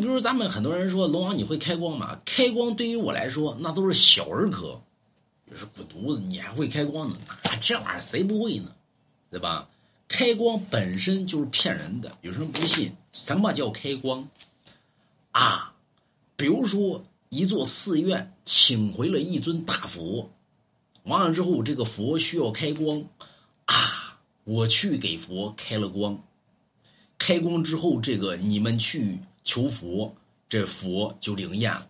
比如咱们很多人说龙王你会开光吗？开光对于我来说那都是小儿科，就是滚犊子，你还会开光呢？那这玩意儿谁不会呢？对吧？开光本身就是骗人的，有什么不信？什么叫开光？啊，比如说一座寺院请回了一尊大佛，完了之后这个佛需要开光，啊，我去给佛开了光，开光之后这个你们去求佛，这佛就灵验了，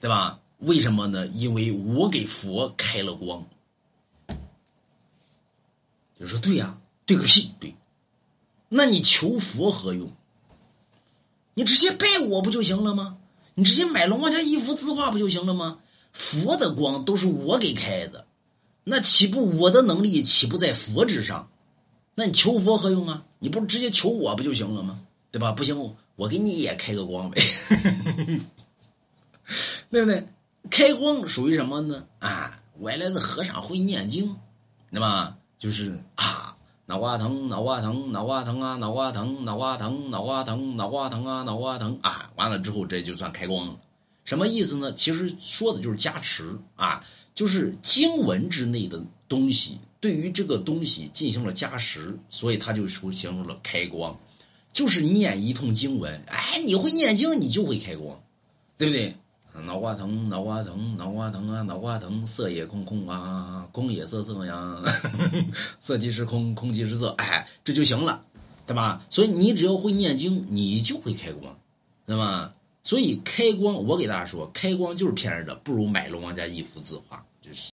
对吧？为什么呢？因为我给佛开了光。就说对呀。对个屁！对，那你求佛何用？你直接拜我不就行了吗？你直接买龙王家一幅字画不就行了吗？佛的光都是我给开的，那岂不我的能力岂不在佛之上？那你求佛何用啊？你不直接求我不就行了吗？对吧？不行，我给你也开个光呗，对不对？开光属于什么呢？啊，外来的和尚会念经，那么？就是啊。脑瓜疼，脑瓜疼，脑瓜疼啊，脑瓜疼，脑瓜疼，脑瓜疼，脑瓜疼啊，脑瓜疼啊！完了之后，这就算开光了。什么意思呢？其实说的就是加持啊，就是经文之内的东西，对于这个东西进行了加持，所以它就出形成了开光。就是念一通经文，哎，你会念经，你就会开光，对不对？脑瓜疼，脑瓜疼，脑瓜疼啊，脑瓜疼，色也空空啊，空也色色呀，色即是空，空即是色，哎，这就行了，对吧？所以你只要会念经，你就会开光，对吧？所以开光，我给大家说，开光就是骗人的，不如买龙王家一幅字画，就是。